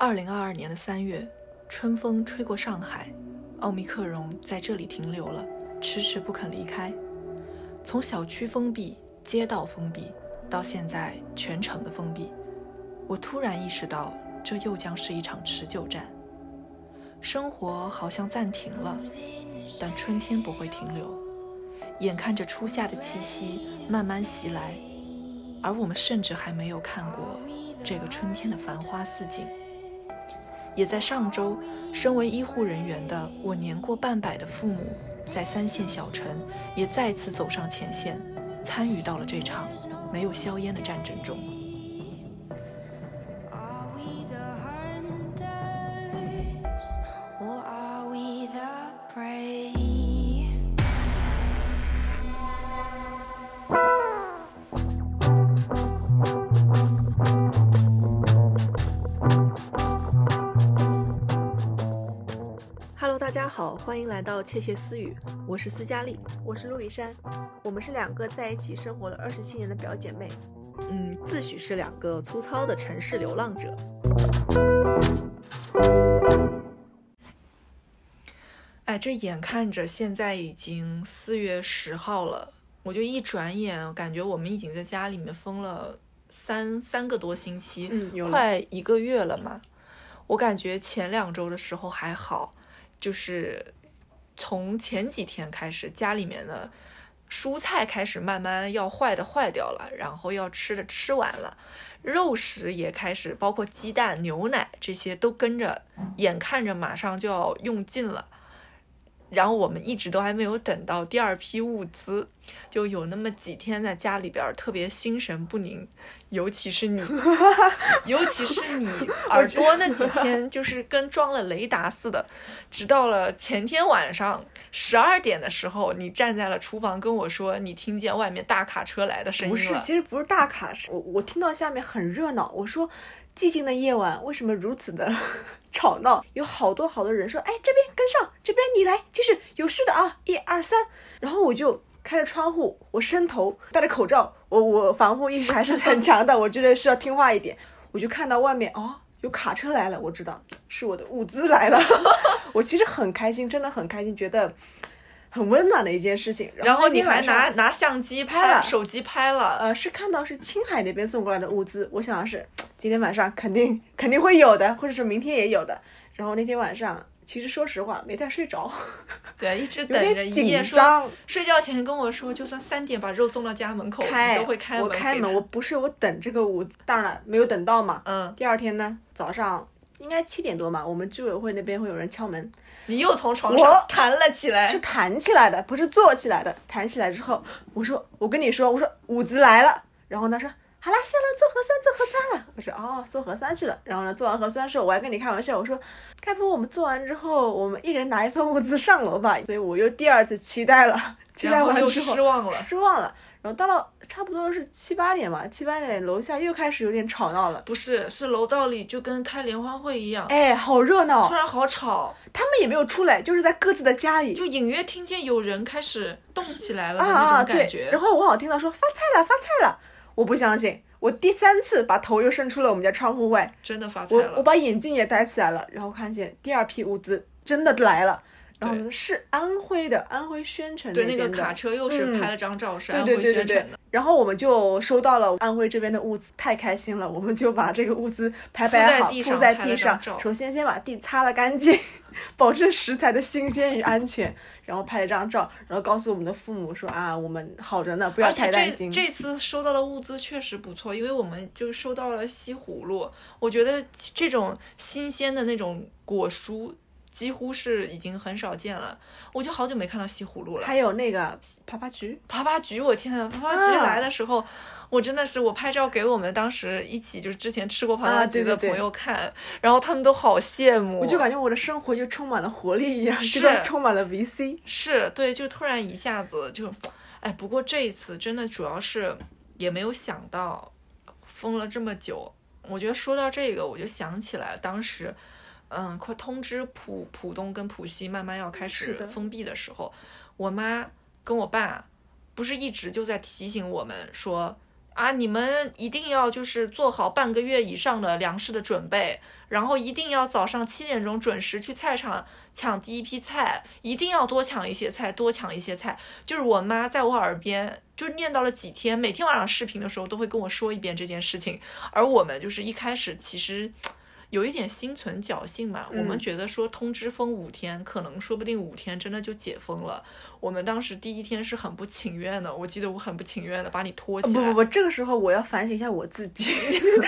二零二二年的三月，春风吹过上海，奥密克戎在这里停留了，迟迟不肯离开。从小区封闭、街道封闭，到现在全城的封闭，我突然意识到，这又将是一场持久战。生活好像暂停了，但春天不会停留。眼看着初夏的气息慢慢袭来，而我们甚至还没有看过这个春天的繁花似锦。也在上周，身为医护人员的我，年过半百的父母，在三线小城也再次走上前线，参与到了这场没有硝烟的战争中。欢迎来到窃窃私语，我是斯嘉丽，我是陆离山，我们是两个在一起生活了二十七年的表姐妹，嗯，自诩是两个粗糙的城市流浪者。哎，这眼看着现在已经四月十号了，我就一转眼感觉我们已经在家里面封了三三个多星期，嗯，快一个月了嘛。我感觉前两周的时候还好。就是从前几天开始，家里面的蔬菜开始慢慢要坏的坏掉了，然后要吃的吃完了，肉食也开始，包括鸡蛋、牛奶这些都跟着，眼看着马上就要用尽了。然后我们一直都还没有等到第二批物资，就有那么几天在家里边特别心神不宁，尤其是你，尤其是你耳朵那几天就是跟装了雷达似的，直到了前天晚上十二点的时候，你站在了厨房跟我说，你听见外面大卡车来的声音了。不是，其实不是大卡车，我我听到下面很热闹，我说。寂静的夜晚为什么如此的 吵闹？有好多好多人说：“哎，这边跟上，这边你来，继续有序的啊，一二三。”然后我就开着窗户，我伸头，戴着口罩，我我防护意识还是很强的，我觉得是要听话一点。我就看到外面哦，有卡车来了，我知道是我的物资来了，我其实很开心，真的很开心，觉得。很温暖的一件事情，然后你还拿拿相机拍了，手机拍了，呃，是看到是青海那边送过来的物资，我想的是今天晚上肯定肯定会有的，或者是明天也有的。然后那天晚上，其实说实话没太睡着，对，一直等着。紧张。睡觉前跟我说，就算三点把肉送到家门口，都会开门。我开门，我不是我等这个物资，当然了，没有等到嘛。嗯。第二天呢，早上应该七点多嘛，我们居委会那边会有人敲门。你又从床上弹了起来，是弹起来的，不是坐起来的。弹起来之后，我说，我跟你说，我说五子来了。然后他说，好啦，下了，做核酸，做核酸了。我说，哦，做核酸去了。然后呢，做完核酸的时候，我还跟你开玩笑，我说，该不会我们做完之后，我们一人拿一份物资上楼吧？所以我又第二次期待了，期待完之后失望了，失望了。然后到了差不多是七八点吧，七八点楼下又开始有点吵闹了。不是，是楼道里就跟开联欢会一样，哎，好热闹，突然好吵。他们也没有出来，就是在各自的家里，就隐约听见有人开始动起来了那种感觉。然后我好像听到说发菜了，发菜了。我不相信，我第三次把头又伸出了我们家窗户外，真的发财了。我我把眼镜也戴起来了，然后看见第二批物资真的来了。然后是安徽的，安徽宣城那边的。对，那个卡车又是拍了张照，是安徽宣城的。然后我们就收到了安徽这边的物资，太开心了，我们就把这个物资排摆好，铺在地上。首先先把地擦了干净，保证食材的新鲜与安全。然后拍了张照，然后告诉我们的父母说啊，我们好着呢，不要太担心。这次收到的物资确实不错，因为我们就收到了西葫芦。我觉得这种新鲜的那种果蔬。几乎是已经很少见了，我就好久没看到西葫芦了。还有那个爬爬菊，爬爬菊，我天呐，爬爬菊来的时候，我真的是我拍照给我们当时一起就是之前吃过爬爬菊的朋友看，然后他们都好羡慕。我就感觉我的生活就充满了活力一样，是充满了 VC。是对，就突然一下子就，哎，不过这一次真的主要是也没有想到封了这么久。我觉得说到这个，我就想起来当时。嗯，快通知浦浦东跟浦西慢慢要开始封闭的时候，我妈跟我爸不是一直就在提醒我们说啊，你们一定要就是做好半个月以上的粮食的准备，然后一定要早上七点钟准时去菜场抢第一批菜，一定要多抢一些菜，多抢一些菜。就是我妈在我耳边就念叨了几天，每天晚上视频的时候都会跟我说一遍这件事情。而我们就是一开始其实。有一点心存侥幸嘛，我们觉得说通知封五天，可能说不定五天真的就解封了。我们当时第一天是很不情愿的，我记得我很不情愿的把你拖起来。不不不，这个时候我要反省一下我自己。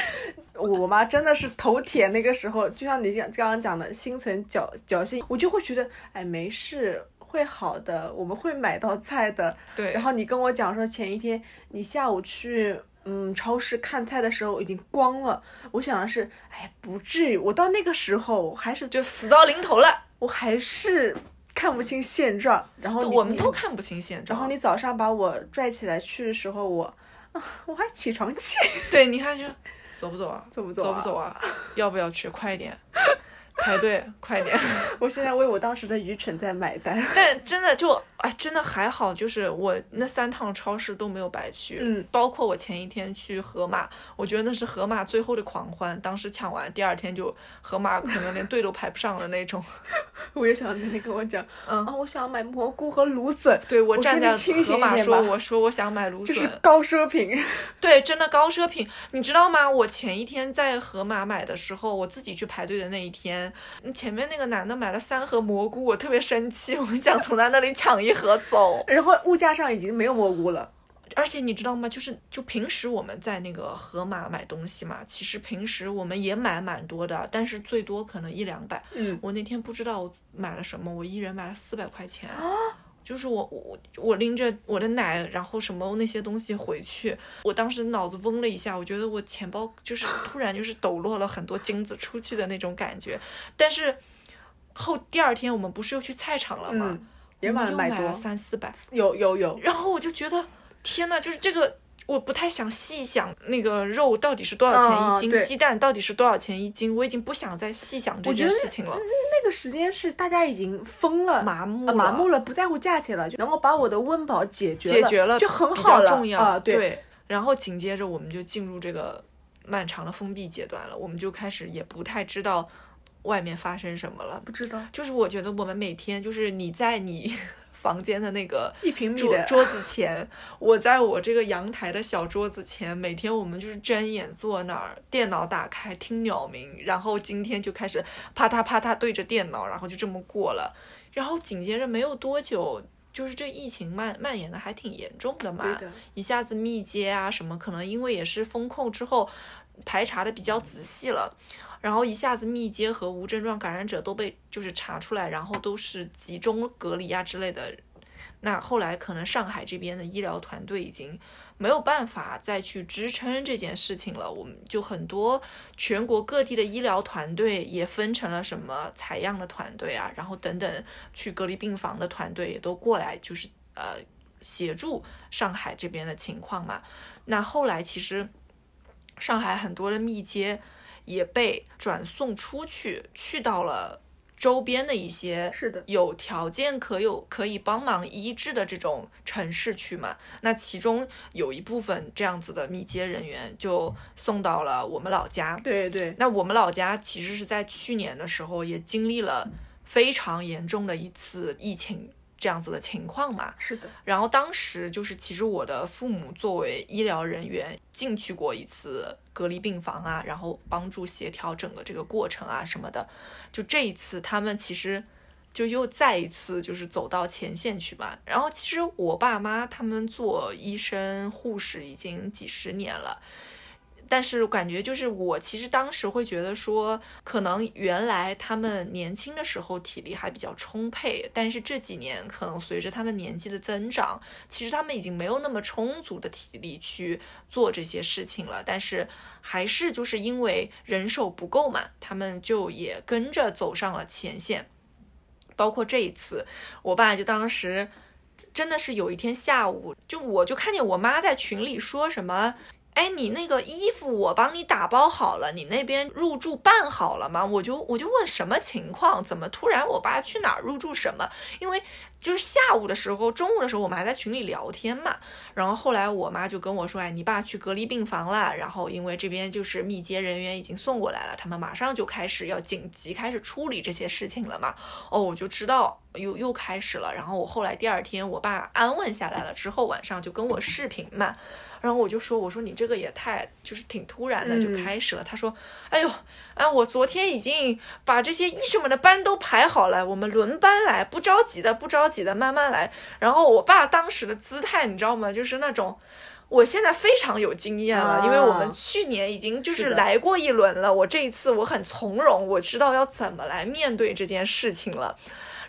我妈真的是头铁，那个时候就像你讲刚刚讲的，心存侥侥幸，我就会觉得哎没事，会好的，我们会买到菜的。对。然后你跟我讲说前一天你下午去。嗯，超市看菜的时候已经光了。我想的是，哎，不至于。我到那个时候还是就死到临头了，我还是看不清现状。然后我们都看不清现状。然后你早上把我拽起来去的时候，我我还起床气。对，你看就走不走啊？走不走？走不走啊？要不要去？快一点。排队，快点！我现在为我当时的愚蠢在买单。但真的就哎，真的还好，就是我那三趟超市都没有白去。嗯，包括我前一天去盒马，我觉得那是盒马最后的狂欢。当时抢完，第二天就盒马可能连队都排不上的那种。我也想那天跟我讲，嗯啊，我想买蘑菇和芦笋。对我站在盒马说，我说我想买芦笋。这是高奢品。对，真的高奢品，你知道吗？我前一天在盒马买的时候，我自己去排队的那一天。前面那个男的买了三盒蘑菇，我特别生气，我想从他那里抢一盒走。然后物价上已经没有蘑菇了，而且你知道吗？就是就平时我们在那个盒马买东西嘛，其实平时我们也买蛮多的，但是最多可能一两百。嗯，我那天不知道我买了什么，我一人买了四百块钱。就是我我我拎着我的奶，然后什么那些东西回去，我当时脑子嗡了一下，我觉得我钱包就是 突然就是抖落了很多金子出去的那种感觉。但是后第二天我们不是又去菜场了吗？也买了买了三四百，有有有。然后我就觉得天呐，就是这个。我不太想细想那个肉到底是多少钱一斤，鸡蛋到底是多少钱一斤，我已经不想再细想这件事情了。那个时间是大家已经疯了，麻木了，麻木了，不在乎价钱了，就能够把我的温饱解决解决了，就很好了啊。对，然后紧接着我们就进入这个漫长的封闭阶段了，我们就开始也不太知道外面发生什么了，不知道。就是我觉得我们每天就是你在你。房间的那个一平米桌桌子前，我在我这个阳台的小桌子前，每天我们就是睁眼坐那儿，电脑打开听鸟鸣，然后今天就开始啪嗒啪嗒对着电脑，然后就这么过了。然后紧接着没有多久，就是这疫情蔓蔓延的还挺严重的嘛，一下子密接啊什么，可能因为也是封控之后排查的比较仔细了。然后一下子密接和无症状感染者都被就是查出来，然后都是集中隔离啊之类的。那后来可能上海这边的医疗团队已经没有办法再去支撑这件事情了。我们就很多全国各地的医疗团队也分成了什么采样的团队啊，然后等等去隔离病房的团队也都过来，就是呃协助上海这边的情况嘛。那后来其实上海很多的密接。也被转送出去，去到了周边的一些是的有条件可有可以帮忙医治的这种城市去嘛。那其中有一部分这样子的密接人员就送到了我们老家。对对。那我们老家其实是在去年的时候也经历了非常严重的一次疫情。这样子的情况嘛，是的。然后当时就是，其实我的父母作为医疗人员进去过一次隔离病房啊，然后帮助协调整个这个过程啊什么的。就这一次，他们其实就又再一次就是走到前线去嘛。然后其实我爸妈他们做医生护士已经几十年了。但是感觉就是我其实当时会觉得说，可能原来他们年轻的时候体力还比较充沛，但是这几年可能随着他们年纪的增长，其实他们已经没有那么充足的体力去做这些事情了。但是还是就是因为人手不够嘛，他们就也跟着走上了前线。包括这一次，我爸就当时真的是有一天下午，就我就看见我妈在群里说什么。哎，你那个衣服我帮你打包好了，你那边入住办好了吗？我就我就问什么情况，怎么突然我爸去哪儿入住什么？因为就是下午的时候，中午的时候我们还在群里聊天嘛，然后后来我妈就跟我说，哎，你爸去隔离病房了，然后因为这边就是密接人员已经送过来了，他们马上就开始要紧急开始处理这些事情了嘛。哦，我就知道又又开始了，然后我后来第二天我爸安稳下来了之后，晚上就跟我视频嘛。然后我就说，我说你这个也太就是挺突然的就开始了。他说，哎呦，啊，我昨天已经把这些医生们的班都排好了，我们轮班来，不着急的，不着急的，慢慢来。然后我爸当时的姿态，你知道吗？就是那种，我现在非常有经验了，因为我们去年已经就是来过一轮了。我这一次我很从容，我知道要怎么来面对这件事情了。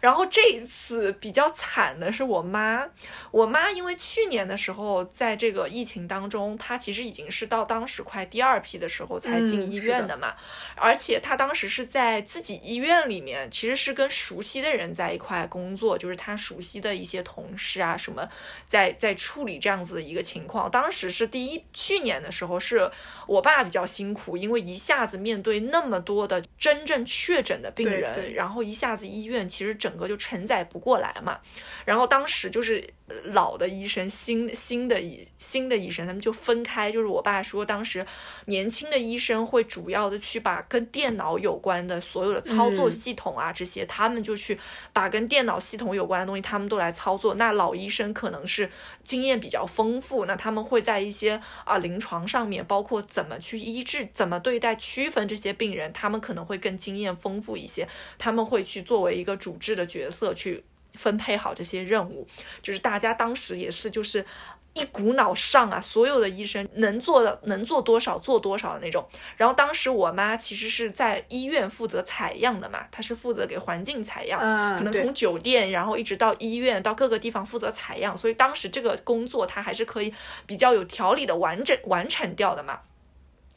然后这一次比较惨的是我妈，我妈因为去年的时候在这个疫情当中，她其实已经是到当时快第二批的时候才进医院的嘛，而且她当时是在自己医院里面，其实是跟熟悉的人在一块工作，就是她熟悉的一些同事啊什么，在在处理这样子的一个情况。当时是第一去年的时候是我爸比较辛苦，因为一下子面对那么多的真正确诊的病人，然后一下子医院其实整。个就承载不过来嘛，然后当时就是老的医生，新新的医新的医生，他们就分开。就是我爸说，当时年轻的医生会主要的去把跟电脑有关的所有的操作系统啊这些，他们就去把跟电脑系统有关的东西，他们都来操作。那老医生可能是经验比较丰富，那他们会在一些啊临床上面，包括怎么去医治、怎么对待、区分这些病人，他们可能会更经验丰富一些，他们会去作为一个主治的。角色去 分配好这些任务，就是大家当时也是就是一股脑上啊，所有的医生能做的能做多少做多少的那种。然后当时我妈其实是在医院负责采样的嘛，她是负责给环境采样，可能从酒店然后一直到医院到各个地方负责采样，所以当时这个工作她还是可以比较有条理的完整完成掉的嘛。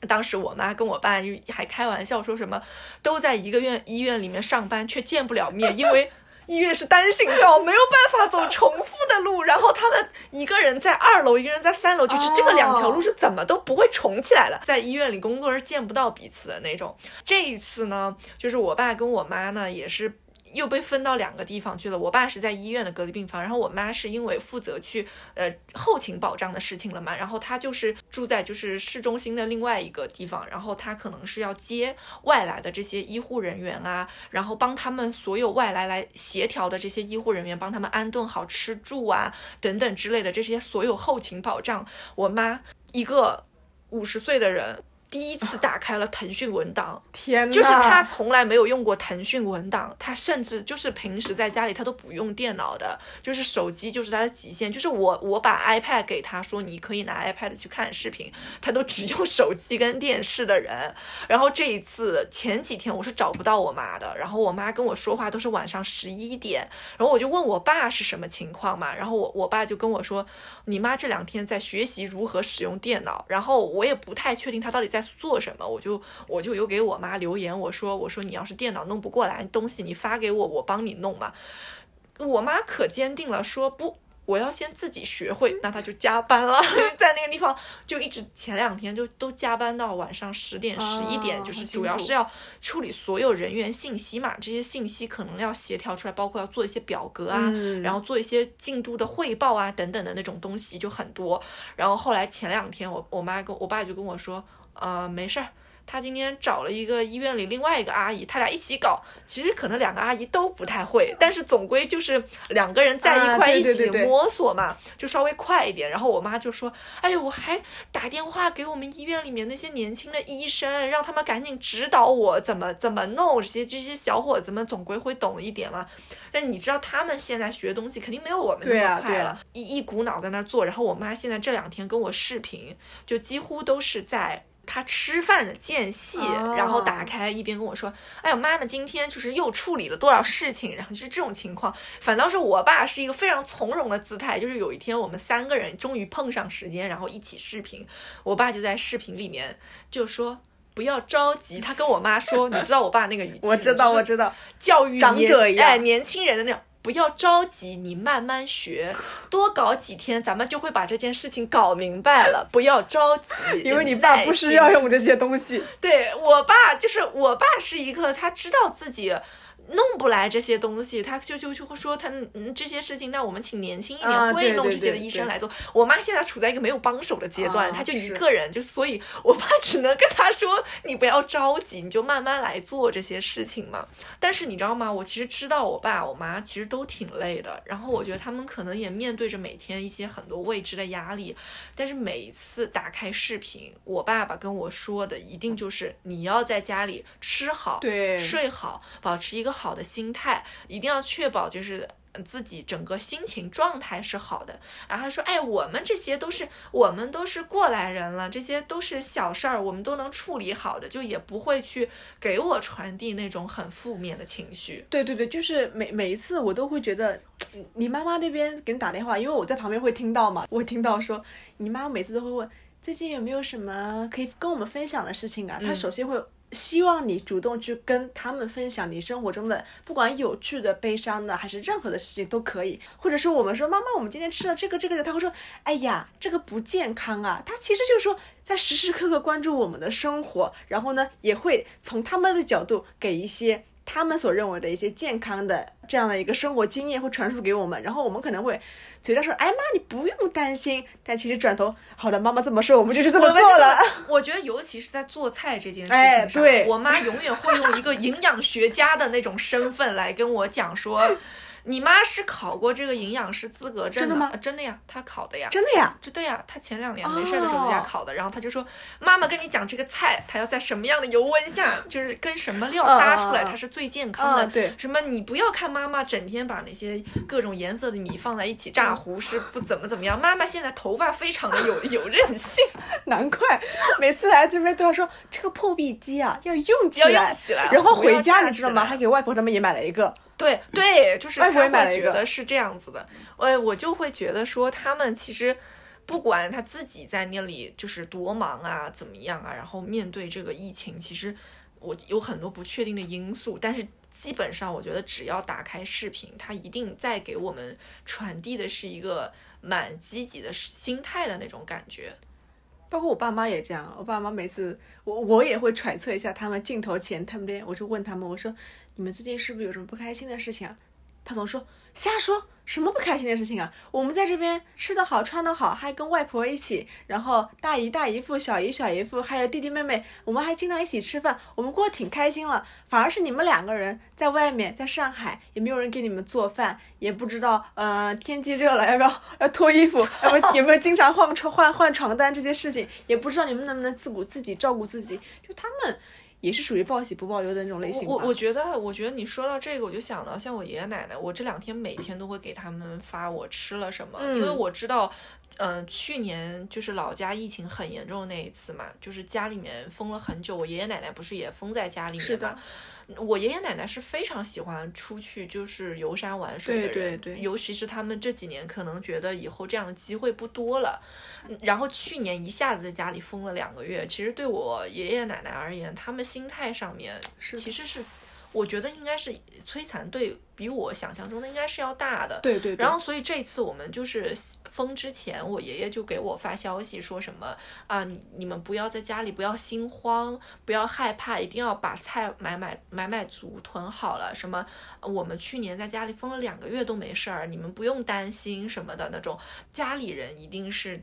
当时我妈跟我爸就还开玩笑说什么，都在一个院医院里面上班，却见不了面，因为医院是单行道，没有办法走重复的路。然后他们一个人在二楼，一个人在三楼，就是这个两条路是怎么都不会重起来了。在医院里工作是见不到彼此的那种。这一次呢，就是我爸跟我妈呢也是。又被分到两个地方去了。我爸是在医院的隔离病房，然后我妈是因为负责去呃后勤保障的事情了嘛，然后她就是住在就是市中心的另外一个地方，然后她可能是要接外来的这些医护人员啊，然后帮他们所有外来来协调的这些医护人员，帮他们安顿好吃住啊等等之类的这些所有后勤保障。我妈一个五十岁的人。第一次打开了腾讯文档，天，就是他从来没有用过腾讯文档，他甚至就是平时在家里他都不用电脑的，就是手机就是他的极限，就是我我把 iPad 给他说你可以拿 iPad 去看视频，他都只用手机跟电视的人。然后这一次前几天我是找不到我妈的，然后我妈跟我说话都是晚上十一点，然后我就问我爸是什么情况嘛，然后我我爸就跟我说，你妈这两天在学习如何使用电脑，然后我也不太确定他到底在。做什么，我就我就有给我妈留言，我说我说你要是电脑弄不过来东西，你发给我，我帮你弄嘛。我妈可坚定了，说不，我要先自己学会。那她就加班了，在那个地方就一直前两天就都加班到晚上十点十一点，就是主要是要处理所有人员信息嘛，这些信息可能要协调出来，包括要做一些表格啊，然后做一些进度的汇报啊等等的那种东西就很多。然后后来前两天我我妈跟我爸就跟我说。呃，没事儿，他今天找了一个医院里另外一个阿姨，他俩一起搞。其实可能两个阿姨都不太会，但是总归就是两个人在一块一起摸索嘛，就稍微快一点。然后我妈就说：“哎呦，我还打电话给我们医院里面那些年轻的医生，让他们赶紧指导我怎么怎么弄。这些这些小伙子们总归会懂一点嘛。但是你知道，他们现在学东西肯定没有我们那么快了，一一股脑在那做。然后我妈现在这两天跟我视频，就几乎都是在。”他吃饭的间隙，然后打开一边跟我说：“哎呦，妈妈今天就是又处理了多少事情。”然后就是这种情况。反倒是我爸是一个非常从容的姿态。就是有一天我们三个人终于碰上时间，然后一起视频，我爸就在视频里面就说：“不要着急。”他跟我妈说：“你知道我爸那个语气，我知道，我知道，教育长者一样，哎，年轻人的那种。”不要着急，你慢慢学，多搞几天，咱们就会把这件事情搞明白了。不要着急，因为你爸不需要用这些东西。对我爸，就是我爸是一个，他知道自己。弄不来这些东西，他就就就会说他嗯这些事情，那我们请年轻一点会弄这些的医生来做。我妈现在处在一个没有帮手的阶段，她就一个人，就所以我爸只能跟她说：“你不要着急，你就慢慢来做这些事情嘛。”但是你知道吗？我其实知道我爸我妈其实都挺累的，然后我觉得他们可能也面对着每天一些很多未知的压力。但是每一次打开视频，我爸爸跟我说的一定就是你要在家里吃好、对睡好，保持一个。好的心态一定要确保，就是自己整个心情状态是好的。然后他说：“哎，我们这些都是我们都是过来人了，这些都是小事儿，我们都能处理好的，就也不会去给我传递那种很负面的情绪。”对对对，就是每每一次我都会觉得，你妈妈那边给你打电话，因为我在旁边会听到嘛，我会听到说你妈每次都会问最近有没有什么可以跟我们分享的事情啊？她首先会。希望你主动去跟他们分享你生活中的，不管有趣的、悲伤的，还是任何的事情都可以。或者说，我们说妈妈，我们今天吃了这个这个的，他会说，哎呀，这个不健康啊。他其实就是说，在时时刻刻关注我们的生活，然后呢，也会从他们的角度给一些。他们所认为的一些健康的这样的一个生活经验会传输给我们，然后我们可能会嘴上说：“哎妈，你不用担心。”但其实转头，好的，妈妈这么说，我们就是这么做了。我觉得，尤其是在做菜这件事情上，我妈永远会用一个营养学家的那种身份来跟我讲说。你妈是考过这个营养师资格证的吗？真的呀，她考的呀。真的呀，这对呀，她前两年没事的时候在家考的。然后她就说：“妈妈跟你讲，这个菜它要在什么样的油温下，就是跟什么料搭出来，它是最健康的。对，什么你不要看妈妈整天把那些各种颜色的米放在一起炸糊是不怎么怎么样。妈妈现在头发非常的有有韧性，难怪每次来这边都要说这个破壁机啊要用起来，要用起来。然后回家你知道吗？还给外婆他们也买了一个。”对对，就是他会觉得是这样子的，我我就会觉得说他们其实不管他自己在那里就是多忙啊，怎么样啊，然后面对这个疫情，其实我有很多不确定的因素，但是基本上我觉得只要打开视频，他一定在给我们传递的是一个蛮积极的心态的那种感觉。包括我爸妈也这样，我爸妈每次我我也会揣测一下他们镜头前他们边，我就问他们，我说你们最近是不是有什么不开心的事情啊？他总说瞎说。什么不开心的事情啊？我们在这边吃得好，穿得好，还跟外婆一起，然后大姨、大姨夫、小姨、小姨夫，还有弟弟妹妹，我们还经常一起吃饭，我们过得挺开心了。反而是你们两个人在外面，在上海也没有人给你们做饭，也不知道，呃，天气热了要不要要脱衣服，要不有没有经常换床换换床单这些事情，也不知道你们能不能自顾自己照顾自己，就他们。也是属于报喜不报忧的那种类型。我我觉得，我觉得你说到这个，我就想到像我爷爷奶奶，我这两天每天都会给他们发我吃了什么，因为我知道，嗯，去年就是老家疫情很严重的那一次嘛，就是家里面封了很久，我爷爷奶奶不是也封在家里面嘛。我爷爷奶奶是非常喜欢出去就是游山玩水的人，对对对，尤其是他们这几年可能觉得以后这样的机会不多了，然后去年一下子在家里封了两个月，其实对我爷爷奶奶而言，他们心态上面其实是。我觉得应该是摧残对比我想象中的应该是要大的，对对。然后所以这次我们就是封之前，我爷爷就给我发消息说什么啊，你们不要在家里不要心慌，不要害怕，一定要把菜买买买买足囤好了。什么我们去年在家里封了两个月都没事儿，你们不用担心什么的那种，家里人一定是。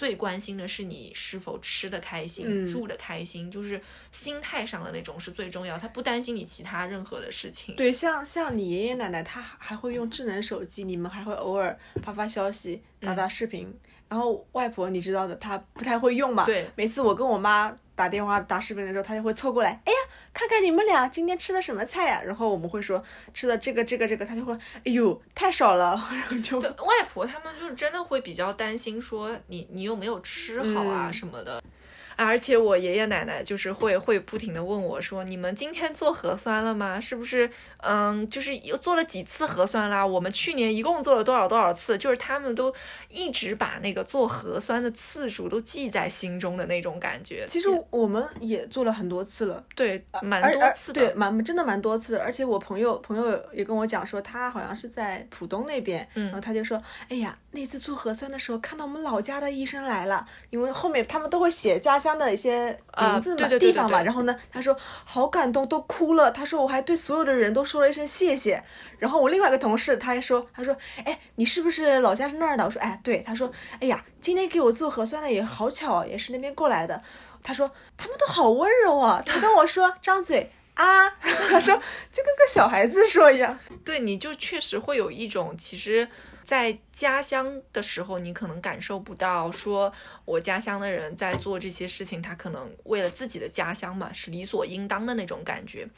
最关心的是你是否吃的开心，住的开心，就是心态上的那种是最重要。他不担心你其他任何的事情。对，像像你爷爷奶奶，他还会用智能手机，你们还会偶尔发发消息、打打视频。然后外婆你知道的，她不太会用嘛。对。每次我跟我妈打电话打视频的时候，她就会凑过来，哎呀，看看你们俩今天吃的什么菜呀？然后我们会说吃的这个这个这个，她就会，哎呦，太少了。然后就。外婆他们就是真的会比较担心，说你你有没有吃好啊什么的。而且我爷爷奶奶就是会会不停的问我说：“你们今天做核酸了吗？是不是？嗯，就是又做了几次核酸啦？我们去年一共做了多少多少次？就是他们都一直把那个做核酸的次数都记在心中的那种感觉。其实我们也做了很多次了，对，蛮多次的。对，蛮真的蛮多次的。而且我朋友朋友也跟我讲说，他好像是在浦东那边，嗯然后他就说，哎呀，那次做核酸的时候看到我们老家的医生来了，因为后面他们都会写家乡的一些啊名字嘛、地方嘛。然后呢，他说好感动，都哭了。他说我还对所有的人都说了一声谢谢。然后我另外一个同事他还说，他说，哎，你是不是老家是那儿的？我说，哎，对。他说，哎呀，今天给我做核酸的也好巧，也是那边过来的。他说他们都好温柔啊，他跟我说张嘴啊，他说就跟个小孩子说一样。对，你就确实会有一种，其实，在家乡的时候，你可能感受不到，说我家乡的人在做这些事情，他可能为了自己的家乡嘛，是理所应当的那种感觉。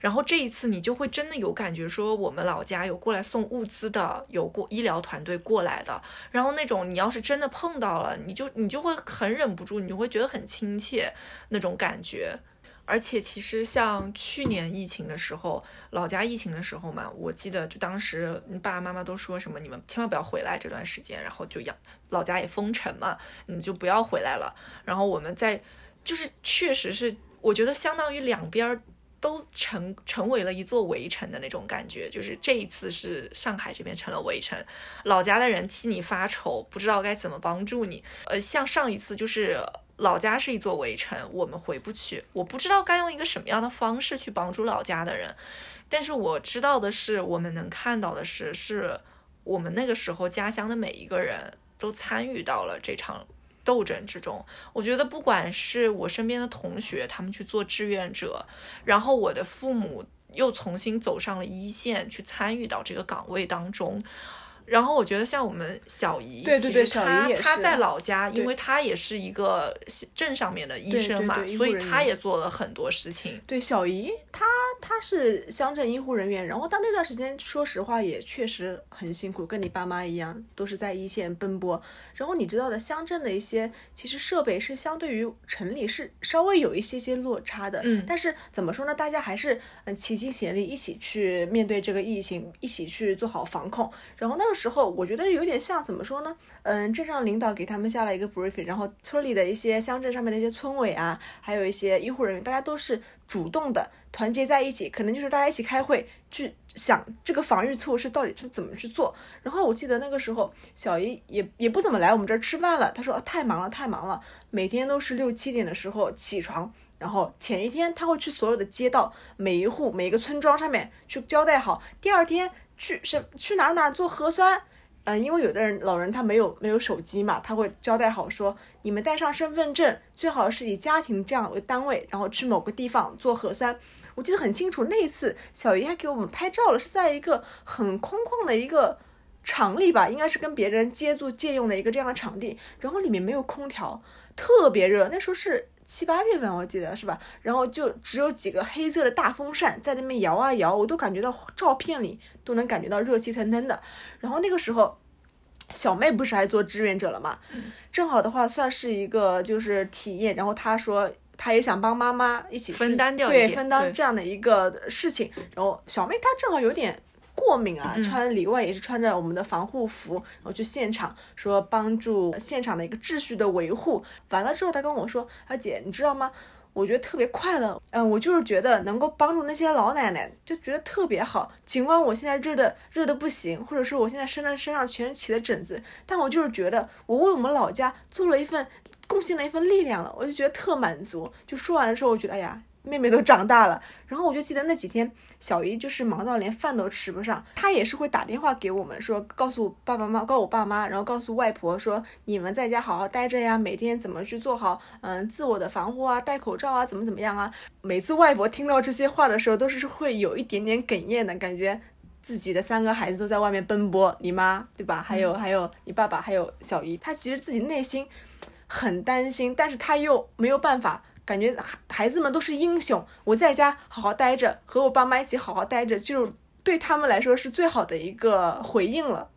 然后这一次，你就会真的有感觉，说我们老家有过来送物资的，有过医疗团队过来的，然后那种你要是真的碰到了，你就你就会很忍不住，你就会觉得很亲切那种感觉。而且其实像去年疫情的时候，老家疫情的时候嘛，我记得就当时爸爸妈妈都说什么，你们千万不要回来这段时间，然后就要老家也封城嘛，你就不要回来了。然后我们在就是确实是，我觉得相当于两边都成成为了一座围城的那种感觉，就是这一次是上海这边成了围城，老家的人替你发愁，不知道该怎么帮助你。呃，像上一次就是老家是一座围城，我们回不去，我不知道该用一个什么样的方式去帮助老家的人。但是我知道的是，我们能看到的是，是我们那个时候家乡的每一个人都参与到了这场斗争之中。我觉得，不管是我身边的同学，他们去做志愿者，然后我的父母又重新走上了一线，去参与到这个岗位当中。然后我觉得像我们小姨，对对对小姨也是她她在老家，因为她也是一个镇上面的医生嘛，所以她也做了很多事情。对，小姨她她是乡镇医护人员，然后她那段时间说实话也确实很辛苦，跟你爸妈一样，都是在一线奔波。然后你知道的，乡镇的一些其实设备是相对于城里是稍微有一些些落差的，嗯但是怎么说呢？大家还是嗯齐心协力，一起去面对这个疫情，一起去做好防控。然后那个时候，我觉得有点像怎么说呢？嗯，镇上领导给他们下了一个 briefing，然后村里的一些乡镇上面的一些村委啊，还有一些医护人员，大家都是主动的团结在一起，可能就是大家一起开会去想这个防御措施到底是怎么去做。然后我记得那个时候，小姨也也不怎么来我们这儿吃饭了，她说、太忙了，太忙了，每天都是六七点的时候起床。然后前一天他会去所有的街道、每一户、每一个村庄上面去交代好，第二天去是去哪哪做核酸，嗯，因为有的人老人他没有没有手机嘛，他会交代好说，你们带上身份证，最好是以家庭这样为单位，然后去某个地方做核酸。我记得很清楚，那一次小姨还给我们拍照了，是在一个很空旷的一个场里吧，应该是跟别人借住借用的一个这样的场地，然后里面没有空调，特别热，那时候是。七八月份我记得是吧？然后就只有几个黑色的大风扇在那边摇啊摇，我都感觉到照片里都能感觉到热气腾腾的。然后那个时候，小妹不是还做志愿者了嘛？正好的话算是一个就是体验。然后她说她也想帮妈妈一起分担掉对分担这样的一个事情。然后小妹她正好有点。过敏啊，嗯穿里外也是穿着我们的防护服，然后去现场说帮助现场的一个秩序的维护。完了之后，他跟我说：“啊姐，你知道吗？我觉得特别快乐，嗯，我就是觉得能够帮助那些老奶奶，就觉得特别好。尽管我现在热的热的不行，或者是我现在身上身上全是起的疹子，但我就是觉得我为我们老家做了一份贡献了一份力量了，我就觉得特满足。就说完了之后，我觉得哎呀。妹妹都长大了，然后我就记得那几天，小姨就是忙到连饭都吃不上，她也是会打电话给我们说，告诉爸爸妈妈，告诉我爸妈，然后告诉外婆说，你们在家好好待着呀，每天怎么去做好嗯自我的防护啊，戴口罩啊，怎么怎么样啊。每次外婆听到这些话的时候，都是会有一点点哽咽的感觉。自己的三个孩子都在外面奔波，你妈对吧？还有 还有你爸爸，还有小姨，她其实自己内心很担心，但是她又没有办法。感觉孩孩子们都是英雄，我在家好好待着，和我爸妈一起好好待着，就对他们来说是最好的一个回应了。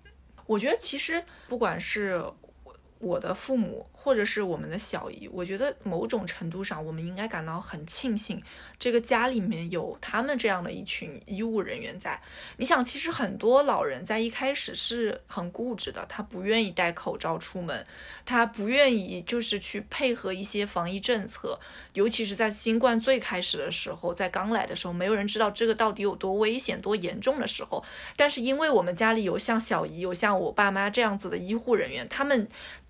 我觉得其实不管是我的父母或者是我们的小姨，我觉得某种程度上，我们应该感到很庆幸，这个家里面有他们这样的一群医务人员在。你想，其实很多老人在一开始是很固执的，他不愿意戴口罩出门，他不愿意就是去配合一些防疫政策，尤其是在新冠最开始的时候，在刚来的时候，没有人知道这个到底有多危险、多严重的时候。但是因为我们家里有像小姨、有像我爸妈这样子的医护人员，他们。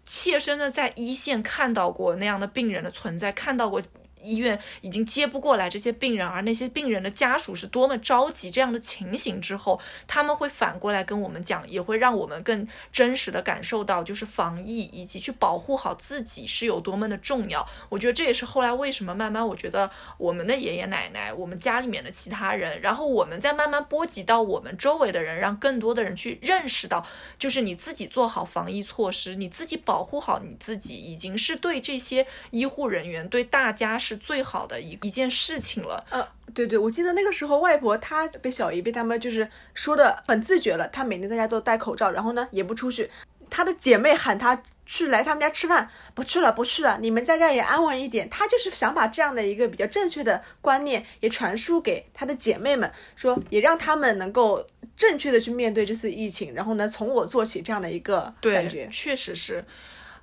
切身的在一线看到过那样的病人的存在，看到过。医院已经接不过来这些病人，而那些病人的家属是多么着急。这样的情形之后，他们会反过来跟我们讲，也会让我们更真实的感受到，就是防疫以及去保护好自己是有多么的重要。我觉得这也是后来为什么慢慢，我觉得我们的爷爷奶奶，我们家里面的其他人，然后我们在慢慢波及到我们周围的人，让更多的人去认识到，就是你自己做好防疫措施，你自己保护好你自己，已经是对这些医护人员，对大家是。最好的一一件事情了。呃，对对，我记得那个时候外婆她被小姨被他们就是说的很自觉了，她每天在家都戴口罩，然后呢也不出去。她的姐妹喊她去来他们家吃饭，不去了不去了，你们在家也安稳一点。她就是想把这样的一个比较正确的观念也传输给她的姐妹们，说也让他们能够正确的去面对这次疫情，然后呢从我做起这样的一个感觉，确实是。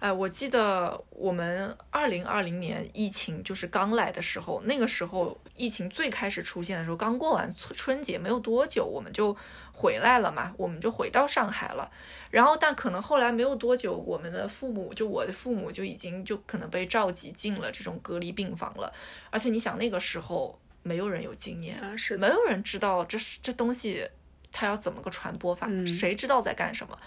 哎，我记得我们二零二零年疫情就是刚来的时候，那个时候疫情最开始出现的时候，刚过完春春节没有多久，我们就回来了嘛，我们就回到上海了。然后，但可能后来没有多久，我们的父母就我的父母就已经就可能被召集进了这种隔离病房了。而且你想，那个时候没有人有经验，是没有人知道这是这东西它要怎么个传播法，谁知道在干什么？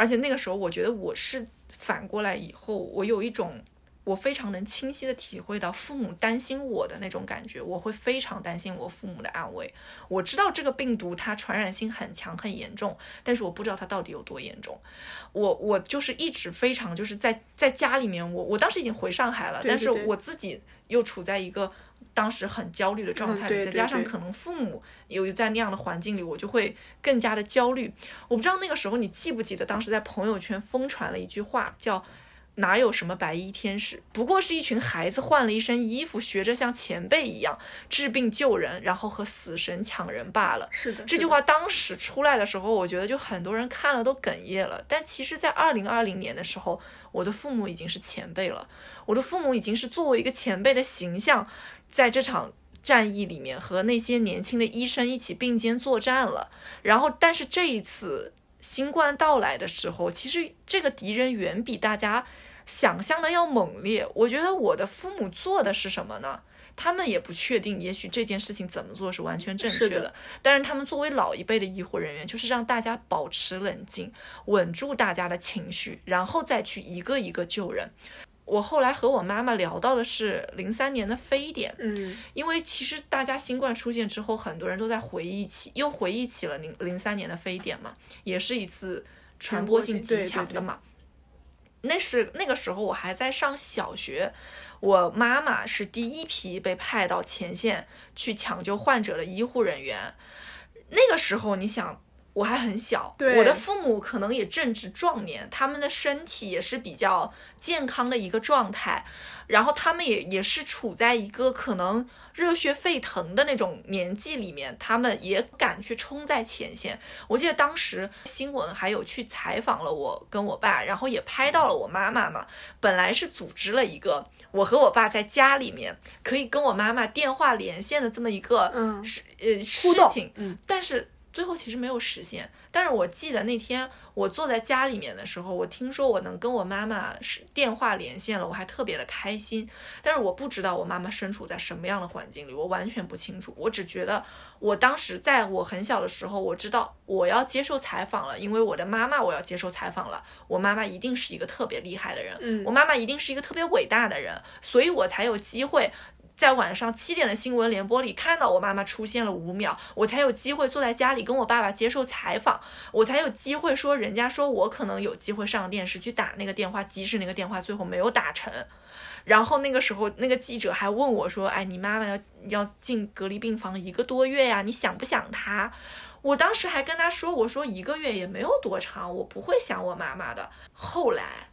而且那个时候，我觉得我是。反过来以后，我有一种，我非常能清晰的体会到父母担心我的那种感觉，我会非常担心我父母的安危。我知道这个病毒它传染性很强很严重，但是我不知道它到底有多严重。我我就是一直非常就是在在家里面，我我当时已经回上海了，但是我自己又处在一个。当时很焦虑的状态里，再加上可能父母有在那样的环境里，我就会更加的焦虑。我不知道那个时候你记不记得，当时在朋友圈疯传了一句话，叫“哪有什么白衣天使，不过是一群孩子换了一身衣服，学着像前辈一样治病救人，然后和死神抢人罢了。”是的，这句话当时出来的时候，我觉得就很多人看了都哽咽了。但其实，在二零二零年的时候，我的父母已经是前辈了，我的父母已经是作为一个前辈的形象。在这场战役里面，和那些年轻的医生一起并肩作战了。然后，但是这一次新冠到来的时候，其实这个敌人远比大家想象的要猛烈。我觉得我的父母做的是什么呢？他们也不确定，也许这件事情怎么做是完全正确的。但是他们作为老一辈的医护人员，就是让大家保持冷静，稳住大家的情绪，然后再去一个一个救人。我后来和我妈妈聊到的是零三年的非典，嗯，因为其实大家新冠出现之后，很多人都在回忆起，又回忆起了零零三年的非典嘛，也是一次传播性极强的嘛。那是那个时候我还在上小学，我妈妈是第一批被派到前线去抢救患者的医护人员。那个时候你想。我还很小，我的父母可能也正值壮年，他们的身体也是比较健康的一个状态，然后他们也也是处在一个可能热血沸腾的那种年纪里面，他们也敢去冲在前线。我记得当时新闻还有去采访了我跟我爸，然后也拍到了我妈妈嘛。本来是组织了一个我和我爸在家里面可以跟我妈妈电话连线的这么一个嗯事呃事情，嗯，但是。最后其实没有实现，但是我记得那天我坐在家里面的时候，我听说我能跟我妈妈是电话连线了，我还特别的开心。但是我不知道我妈妈身处在什么样的环境里，我完全不清楚。我只觉得我当时在我很小的时候，我知道我要接受采访了，因为我的妈妈我要接受采访了。我妈妈一定是一个特别厉害的人，嗯，我妈妈一定是一个特别伟大的人，所以我才有机会。在晚上七点的新闻联播里看到我妈妈出现了五秒，我才有机会坐在家里跟我爸爸接受采访，我才有机会说人家说我可能有机会上电视去打那个电话，即使那个电话最后没有打成。然后那个时候那个记者还问我说：“哎，你妈妈要要进隔离病房一个多月呀，你想不想她？”我当时还跟他说：“我说一个月也没有多长，我不会想我妈妈的。”后来。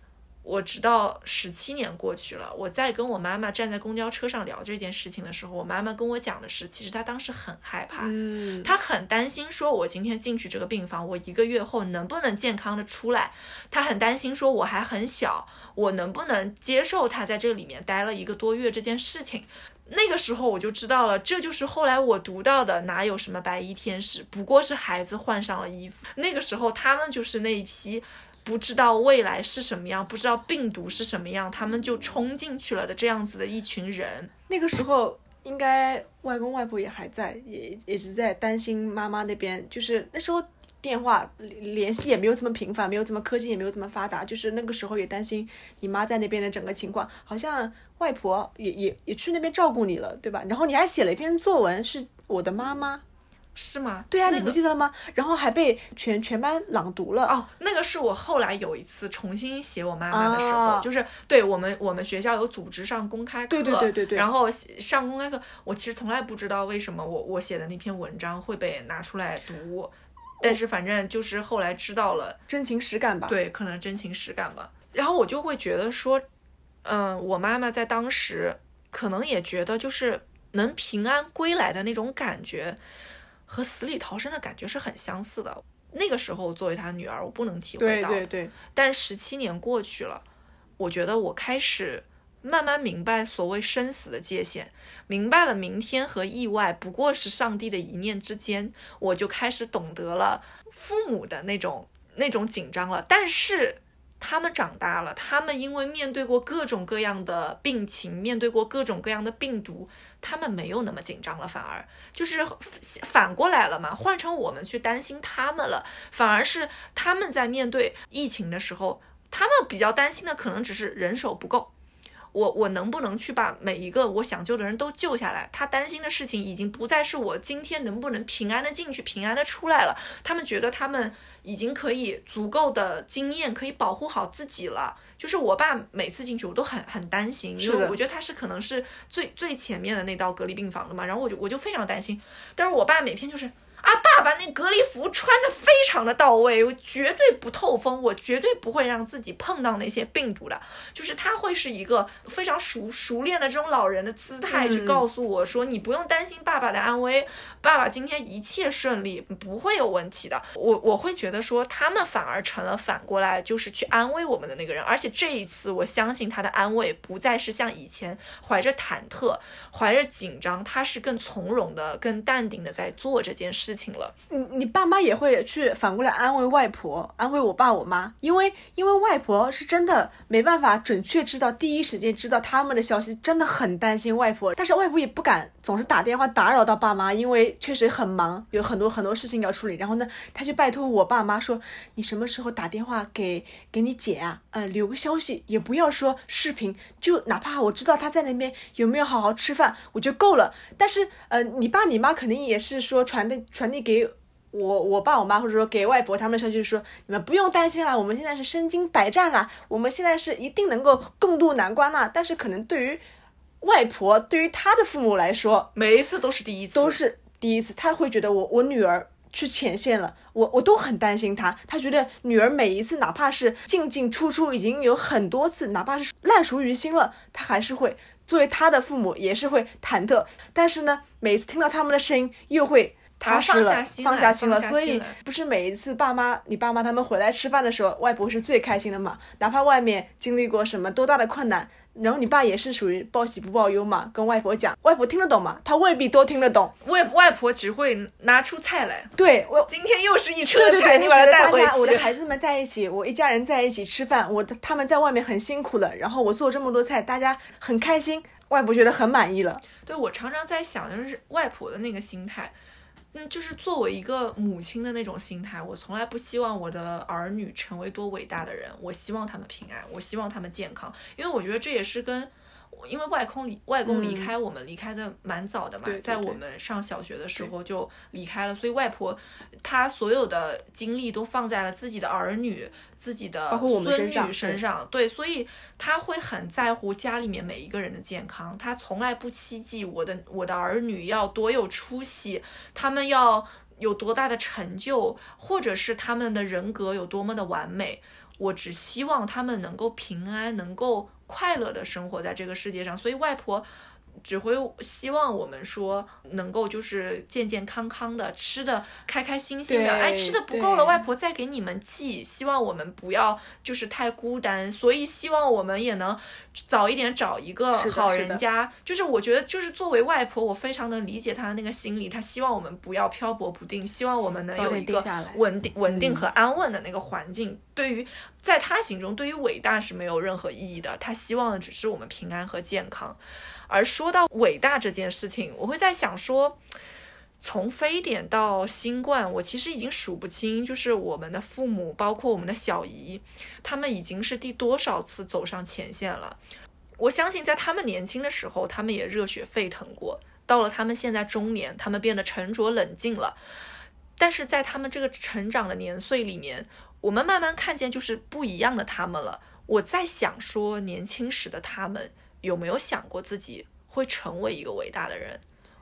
我直到十七年过去了，我在跟我妈妈站在公交车上聊这件事情的时候，我妈妈跟我讲的是，其实她当时很害怕，嗯，她很担心，说我今天进去这个病房，我一个月后能不能健康的出来？她很担心，说我还很小，我能不能接受她在这里面待了一个多月这件事情？那个时候我就知道了，这就是后来我读到的，哪有什么白衣天使，不过是孩子换上了衣服。那个时候他们就是那一批。不知道未来是什么样，不知道病毒是什么样，他们就冲进去了的这样子的一群人。那个时候应该外公外婆也还在，也也是在担心妈妈那边。就是那时候电话联系也没有这么频繁，没有这么科技也没有这么发达。就是那个时候也担心你妈在那边的整个情况，好像外婆也也也去那边照顾你了，对吧？然后你还写了一篇作文，是我的妈妈。是吗？对啊，那个你不记得了吗？然后还被全全班朗读了。哦，那个是我后来有一次重新写我妈妈的时候，啊就是对我们我们学校有组织上公开课，对对对对对然后写上公开课，我其实从来不知道为什么我我写的那篇文章会被拿出来读，但是反正就是后来知道了，真情实感吧。对，可能真情实感吧。然后我就会觉得说，嗯，我妈妈在当时可能也觉得，就是能平安归来的那种感觉，和死里逃生的感觉是很相似的。那个时候作为他女儿，我不能体会到，对对对，但十七年过去了，我觉得我开始慢慢明白所谓生死的界限，明白了明天和意外不过是上帝的一念之间，我就开始懂得了父母的那种那种紧张了。但是他们长大了，他们因为面对过各种各样的病情，面对过各种各样的病毒，他们没有那么紧张了，反而就是反过来了嘛，换成我们去担心他们了，反而是他们在面对疫情的时候，他们比较担心的可能只是人手不够。我我能不能去把每一个我想救的人都救下来？他担心的事情已经不再是我今天能不能平安的进去、平安的出来了。他们觉得他们已经可以足够的经验，可以保护好自己了。就是我爸每次进去，我都很很担心，因为我觉得他是可能是最最前面的那道隔离病房的嘛。然后我就我就非常担心，但是我爸每天就是。啊，爸爸那隔离服穿的非常的到位，我绝对不透风，我绝对不会让自己碰到那些病毒的。就是他会是一个非常熟熟练的这种老人的姿态去嗯告诉我说，你不用担心爸爸的安危，爸爸今天一切顺利，不会有问题的。我我会觉得说，他们反而成了反过来就是去安慰我们的那个人，而且这一次我相信他的安慰不再是像以前怀着忐忑、怀着紧张，他是更从容的、更淡定的在做这件事事情了。你你爸妈也会去反过来安慰外婆，安慰我爸我妈，因为因为外婆是真的没办法准确知道第一时间知道他们的消息，真的很担心外婆，但是外婆也不敢总是打电话打扰到爸妈，因为确实很忙，有很多很多事情要处理。然后呢，他就拜托我爸妈说，你什么时候打电话给给你姐啊，呃，留个消息，也不要说视频，就哪怕我知道他在那边有没有好好吃饭，我就够了。但是呃，你爸你妈肯定也是说传递传递给。我我爸我妈或者说给外婆他们的消息就是说，你们不用担心啦，我们现在是身经百战啦，我们现在是一定能够共度难关啦。但是可能对于外婆，对于她的父母来说，每一次都是第一次，都是第一次，她会觉得我我女儿去前线了，我我都很担心她。他觉得女儿每一次哪怕是进进出出已经有很多次，哪怕是烂熟于心了，他还是会作为他的父母也是会忐忑。但是呢，每一次听到他们的声音又会。踏实了，放下心放下心了，所以不是每一次爸妈、你爸妈他们回来吃饭的时候，外婆是最开心的嘛？哪怕外面经历过什么多大的困难，然后你爸也是属于报喜不报忧嘛，跟外婆讲，外婆听得懂吗？他未必都听得懂。外外婆只会拿出菜来。对我，今天又是一车对对菜，对，你把它带回大家我的。孩子们在一起，我一家人在一起吃饭，我的他们在外面很辛苦了，然后我做这么多菜，大家很开心，外婆觉得很满意了。对我常常在想，就是外婆的那个心态，嗯，就是作为一个母亲的那种心态，我从来不希望我的儿女成为多伟大的人，我希望他们平安，我希望他们健康，因为我觉得这也是跟。因为外公离外公离开我们离开的蛮早的嘛，在我们上小学的时候就离开了，所以外婆她所有的精力都放在了自己的儿女、自己的孙女身对。上，对，所以她会很在乎家里面每一个人的健康，她从来不希冀我的我的儿女要多有出息，他们要有多大的成就，或者是他们的人格有多么的完美。我只希望他们能够平安，能够快乐的生活在这个世界上。所以外婆。只会希望我们说能够就是健健康康的，吃的开开心心的。哎，吃的不够了，外婆再给你们寄。希望我们不要就是太孤单，所以希望我们也能早一点找一个好人家。就是我觉得，就是作为外婆，我非常能理解她的那个心理。她希望我们不要漂泊不定，希望我们能有一个稳定、稳定和安稳的那个环境。对于在她心中，对于伟大是没有任何意义的。她希望的只是我们平安和健康。而说到伟大这件事情，我会在想说，从非典到新冠，我其实已经数不清，就是我们的父母，包括我们的小姨，他们已经是第多少次走上前线了。我相信，在他们年轻的时候，他们也热血沸腾过；到了他们现在中年，他们变得沉着冷静了。但是在他们这个成长的年岁里面，我们慢慢看见就是不一样的他们了。我在想说，年轻时的他们。有没有想过自己会成为一个伟大的人？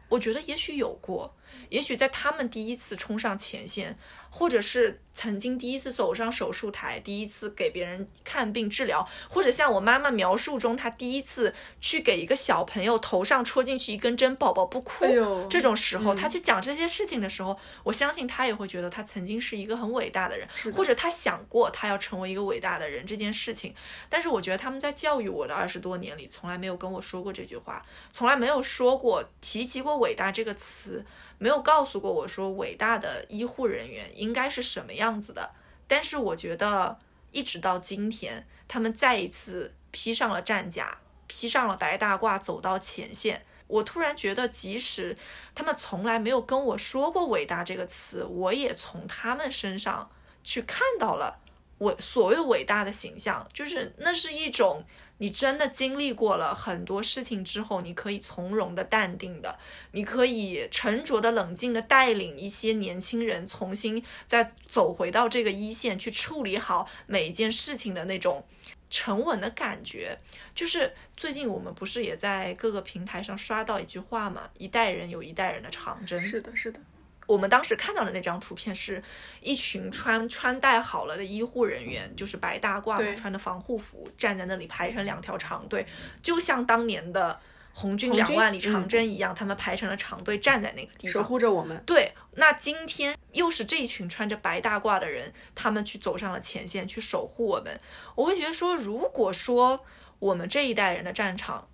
我觉得也许有过。也许在他们第一次冲上前线，或者是曾经第一次走上手术台，第一次给别人看病治疗，或者像我妈妈描述中，她第一次去给一个小朋友头上戳进去一根针，宝宝不哭，这种时候，她去讲这些事情的时候，我相信她也会觉得她曾经是一个很伟大的人，或者她想过她要成为一个伟大的人这件事情。但是我觉得他们在教育我的二十多年里，从来没有跟我说过这句话，从来没有说过提及过伟大这个词。没有告诉过我说伟大的医护人员应该是什么样子的，但是我觉得一直到今天，他们再一次披上了战甲，披上了白大褂，走到前线。我突然觉得，即使他们从来没有跟我说过“伟大”这个词，我也从他们身上去看到了我所谓伟大的形象，就是那是一种。你真的经历过了很多事情之后，你可以从容的、淡定的，你可以沉着的、冷静的带领一些年轻人重新再走回到这个一线去处理好每一件事情的那种沉稳的感觉。就是最近我们不是也在各个平台上刷到一句话吗？一代人有一代人的长征。是的，是的。我们当时看到的那张图片是一群穿穿戴好了的医护人员，就是白大褂穿的防护服，站在那里排成两条长队，就像当年的红军两万里长征一样，他们排成了长队站在那个地方守护着我们。对，那今天又是这一群穿着白大褂的人，他们去走上了前线去守护我们。我会觉得说，如果说我们这一代人的战场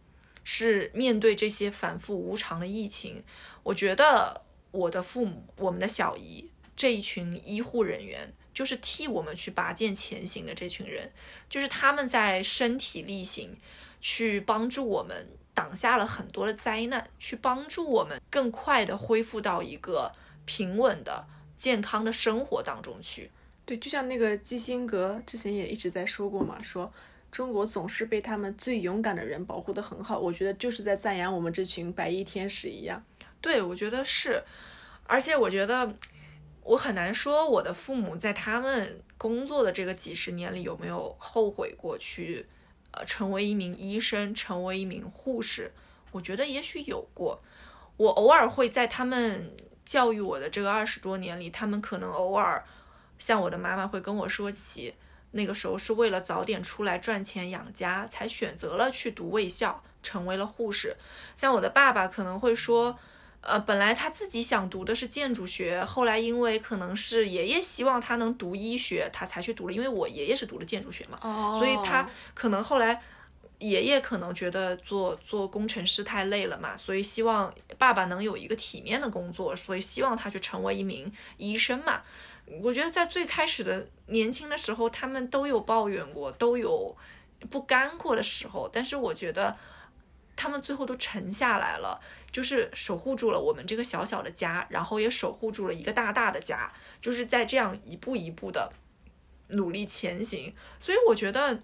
是面对这些反复无常的疫情，我觉得。我的父母，我们的小姨这一群医护人员，就是替我们去拔剑前行的这群人，就是他们在身体力行，去帮助我们挡下了很多的灾难，去帮助我们更快的恢复到一个平稳的、健康的生活当中去。对，就像那个基辛格之前也一直在说过嘛，说中国总是被他们最勇敢的人保护得很好，我觉得就是在赞扬我们这群白衣天使一样。对，我觉得是，而且我觉得我很难说我的父母在他们工作的这个几十年里有没有后悔过去，呃，成为一名医生，成为一名护士。我觉得也许有过，我偶尔会在他们教育我的这个二十多年里，他们可能偶尔像我的妈妈会跟我说起，那个时候是为了早点出来赚钱养家，才选择了去读卫校，成为了护士。像我的爸爸可能会说。呃，本来他自己想读的是建筑学，后来因为可能是爷爷希望他能读医学，他才去读了。因为我爷爷是读了建筑学嘛，所以他可能后来爷爷可能觉得做做工程师太累了嘛，所以希望爸爸能有一个体面的工作，所以希望他去成为一名医生嘛。我觉得在最开始的年轻的时候，他们都有抱怨过，都有不甘过的时候，但是我觉得他们最后都沉下来了。就是守护住了我们这个小小的家，然后也守护住了一个大大的家，就是在这样一步一步的努力前行。所以我觉得，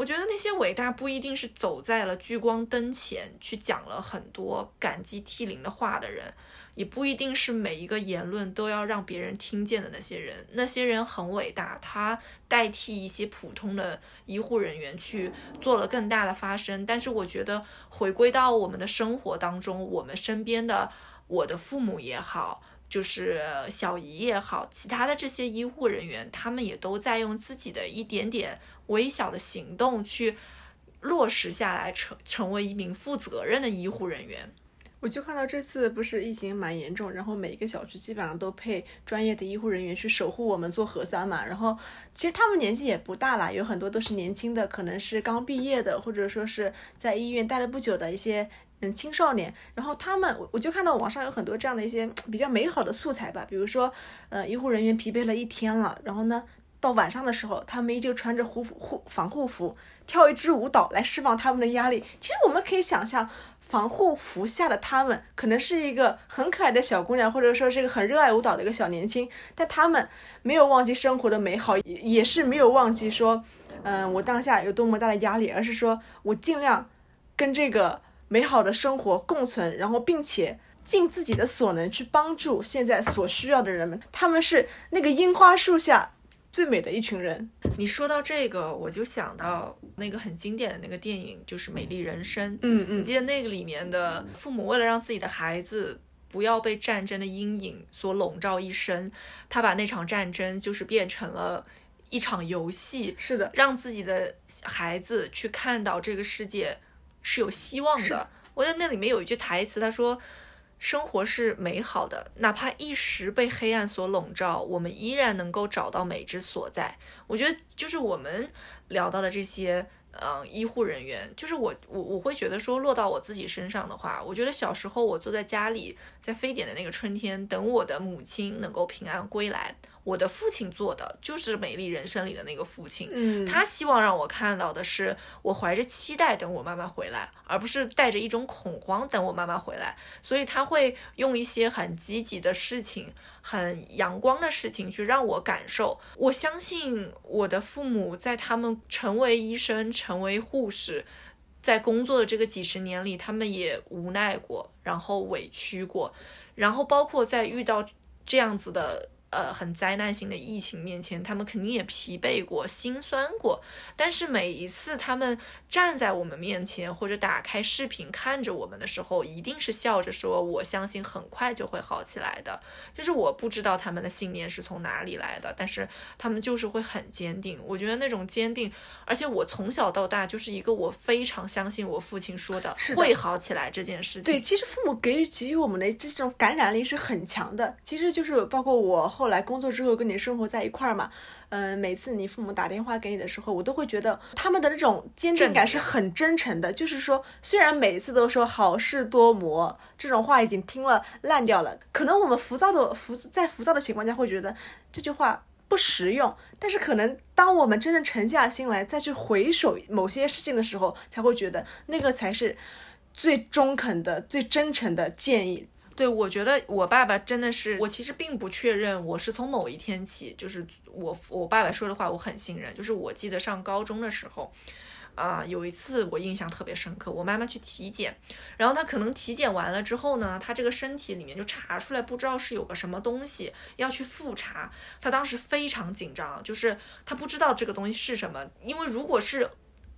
我觉得那些伟大不一定是走在了聚光灯前去讲了很多感激涕零的话的人。也不一定是每一个言论都要让别人听见的那些人，那些人很伟大，他代替一些普通的医护人员去做了更大的发声。但是我觉得回归到我们的生活当中，我们身边的我的父母也好，就是小姨也好，其他的这些医护人员，他们也都在用自己的一点点微小的行动去落实下来，成成为一名负责任的医护人员。我就看到这次不是疫情蛮严重，然后每一个小区基本上都配专业的医护人员去守护我们做核酸嘛。然后其实他们年纪也不大了，有很多都是年轻的，可能是刚毕业的，或者说是在医院待了不久的一些嗯青少年。然后他们，我我就看到网上有很多这样的一些比较美好的素材吧，比如说，呃，医护人员疲惫了一天了，然后呢，到晚上的时候，他们依旧穿着护护防护服跳一支舞蹈来释放他们的压力。其实我们可以想象。防护服下的他们，可能是一个很可爱的小姑娘，或者说是一个很热爱舞蹈的一个小年轻，但他们没有忘记生活的美好，也也是没有忘记说，嗯，我当下有多么大的压力，而是说我尽量跟这个美好的生活共存，然后并且尽自己的所能去帮助现在所需要的人们。他们是那个樱花树下。最美的一群人。你说到这个，我就想到那个很经典的那个电影，就是《美丽人生》。嗯嗯，你记得那个里面的父母为了让自己的孩子不要被战争的阴影所笼罩一生，他把那场战争就是变成了一场游戏。是的，让自己的孩子去看到这个世界是有希望的。我在那里面有一句台词，他说。生活是美好的，哪怕一时被黑暗所笼罩，我们依然能够找到美之所在。我觉得，就是我们聊到的这些，嗯，医护人员，就是我，我我会觉得说，落到我自己身上的话，我觉得小时候我坐在家里，在非典的那个春天，等我的母亲能够平安归来。我的父亲做的就是《美丽人生》里的那个父亲，嗯，他希望让我看到的是我怀着期待等我妈妈回来，而不是带着一种恐慌等我妈妈回来。所以他会用一些很积极的事情、很阳光的事情去让我感受。我相信我的父母在他们成为医生、成为护士，在工作的这个几十年里，他们也无奈过，然后委屈过，然后包括在遇到这样子的。呃，很灾难性的疫情面前，他们肯定也疲惫过、心酸过。但是每一次他们站在我们面前，或者打开视频看着我们的时候，一定是笑着说：“我相信很快就会好起来的。”就是我不知道他们的信念是从哪里来的，但是他们就是会很坚定。我觉得那种坚定，而且我从小到大就是一个我非常相信我父亲说的会好起来这件事情。对，其实父母给予给予我们的这种感染力是很强的。其实就是包括我。后来工作之后跟你生活在一块儿嘛，嗯，每次你父母打电话给你的时候，我都会觉得他们的那种坚定感是很真诚的。就是说，虽然每次都说好事多磨这种话已经听了烂掉了，可能我们浮躁的浮在浮躁的情况下会觉得这句话不实用，但是可能当我们真正沉下心来再去回首某些事情的时候，才会觉得那个才是最中肯的、最真诚的建议。对，我觉得我爸爸真的是，我其实并不确认，我是从某一天起，就是我我爸爸说的话，我很信任。就是我记得上高中的时候，啊，有一次我印象特别深刻，我妈妈去体检，然后她可能体检完了之后呢，她这个身体里面就查出来不知道是有个什么东西要去复查，她当时非常紧张，就是她不知道这个东西是什么，因为如果是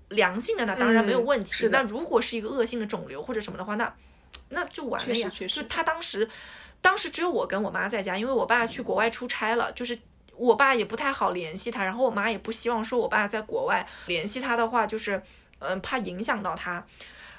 良性的，那当然没有问题，那如果是一个恶性的肿瘤或者什么的话，那。那就完了呀！就他当时，当时只有我跟我妈在家，因为我爸去国外出差了，就是我爸也不太好联系他，然后我妈也不希望说我爸在国外联系他的话，就是嗯怕影响到他。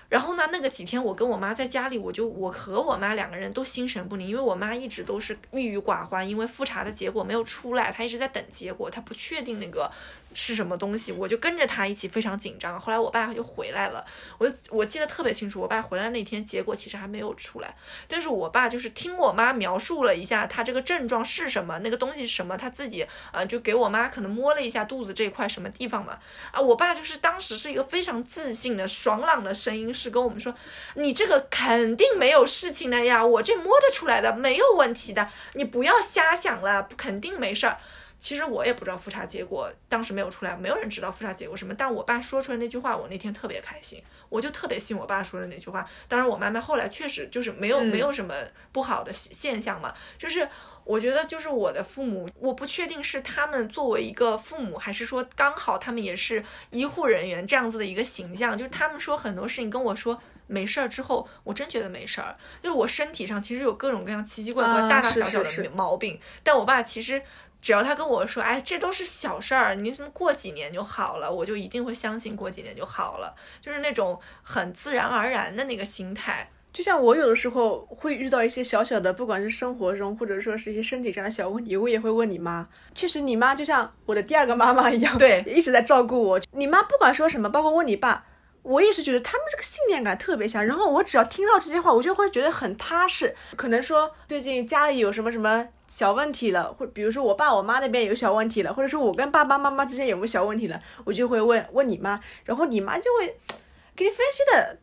然后呢，那个几天我跟我妈在家里，我就我和我妈两个人都心神不宁，因为我妈一直都是郁郁寡欢，因为复查的结果没有出来，她一直在等结果，她不确定那个。是什么东西，我就跟着他一起非常紧张。后来我爸就回来了，我我记得特别清楚。我爸回来那天，结果其实还没有出来，但是我爸就是听我妈描述了一下他这个症状是什么，那个东西是什么，他自己呃就给我妈可能摸了一下肚子这块什么地方嘛。啊，我爸就是当时是一个非常自信的、爽朗的声音，是跟我们说：“你这个肯定没有事情的呀，我这摸得出来的，没有问题的，你不要瞎想了，肯定没事儿。”其实我也不知道复查结果，当时没有出来，没有人知道复查结果什么。但我爸说出来那句话，我那天特别开心，我就特别信我爸说的那句话。当然，我妈妈后来确实就是没有没有什么不好的现象嘛。就是我觉得，就是我的父母，我不确定是他们作为一个父母，还是说刚好他们也是医护人员这样子的一个形象。就是他们说很多事情跟我说没事儿之后，我真觉得没事儿。就是我身体上其实有各种各样奇奇怪怪、啊大大小小的毛病，但我爸其实。只要他跟我说，哎，这都是小事儿，你怎么过几年就好了，我就一定会相信过几年就好了，就是那种很自然而然的那个心态。就像我有的时候会遇到一些小小的，不管是生活中或者说是一些身体上的小问题，我也会问你妈。确实，你妈就像我的第二个妈妈一样，对一直在照顾我。你妈不管说什么，包括问你爸，我也是觉得他们这个信念感特别强。然后我只要听到这些话，我就会觉得很踏实。可能说最近家里有什么什么小问题了，或比如说我爸我妈那边有小问题了，或者说我跟爸爸妈妈之间有没有小问题了，我就会问问你妈，然后你妈就会 给你分析的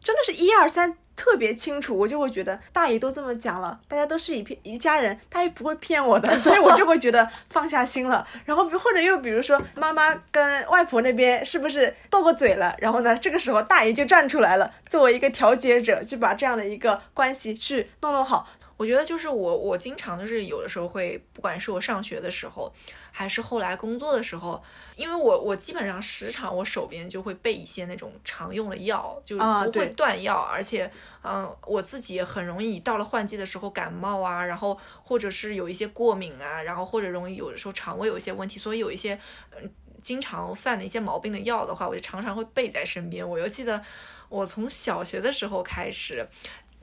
真的是一二三特别清楚，我就会觉得大爷都这么讲了，大家都是一片一家人，他也不会骗我的，所以我就会觉得放下心了。然后或者又比如说妈妈跟外婆那边是不是斗过嘴了，然后呢，这个时候大爷就站出来了，作为一个调解者，去把这样的一个关系去弄弄好。我觉得就是我，我经常就是有的时候会，不管是我上学的时候，还是后来工作的时候，因为我我基本上时常我手边就会备一些那种常用的药，就不会断药，而且嗯，我自己也很容易到了换季的时候感冒啊，然后或者是有一些过敏啊，然后或者容易有的时候肠胃有一些问题，所以有一些嗯经常犯的一些毛病的药的话，我就常常会备在身边。我又记得我从小学的时候开始，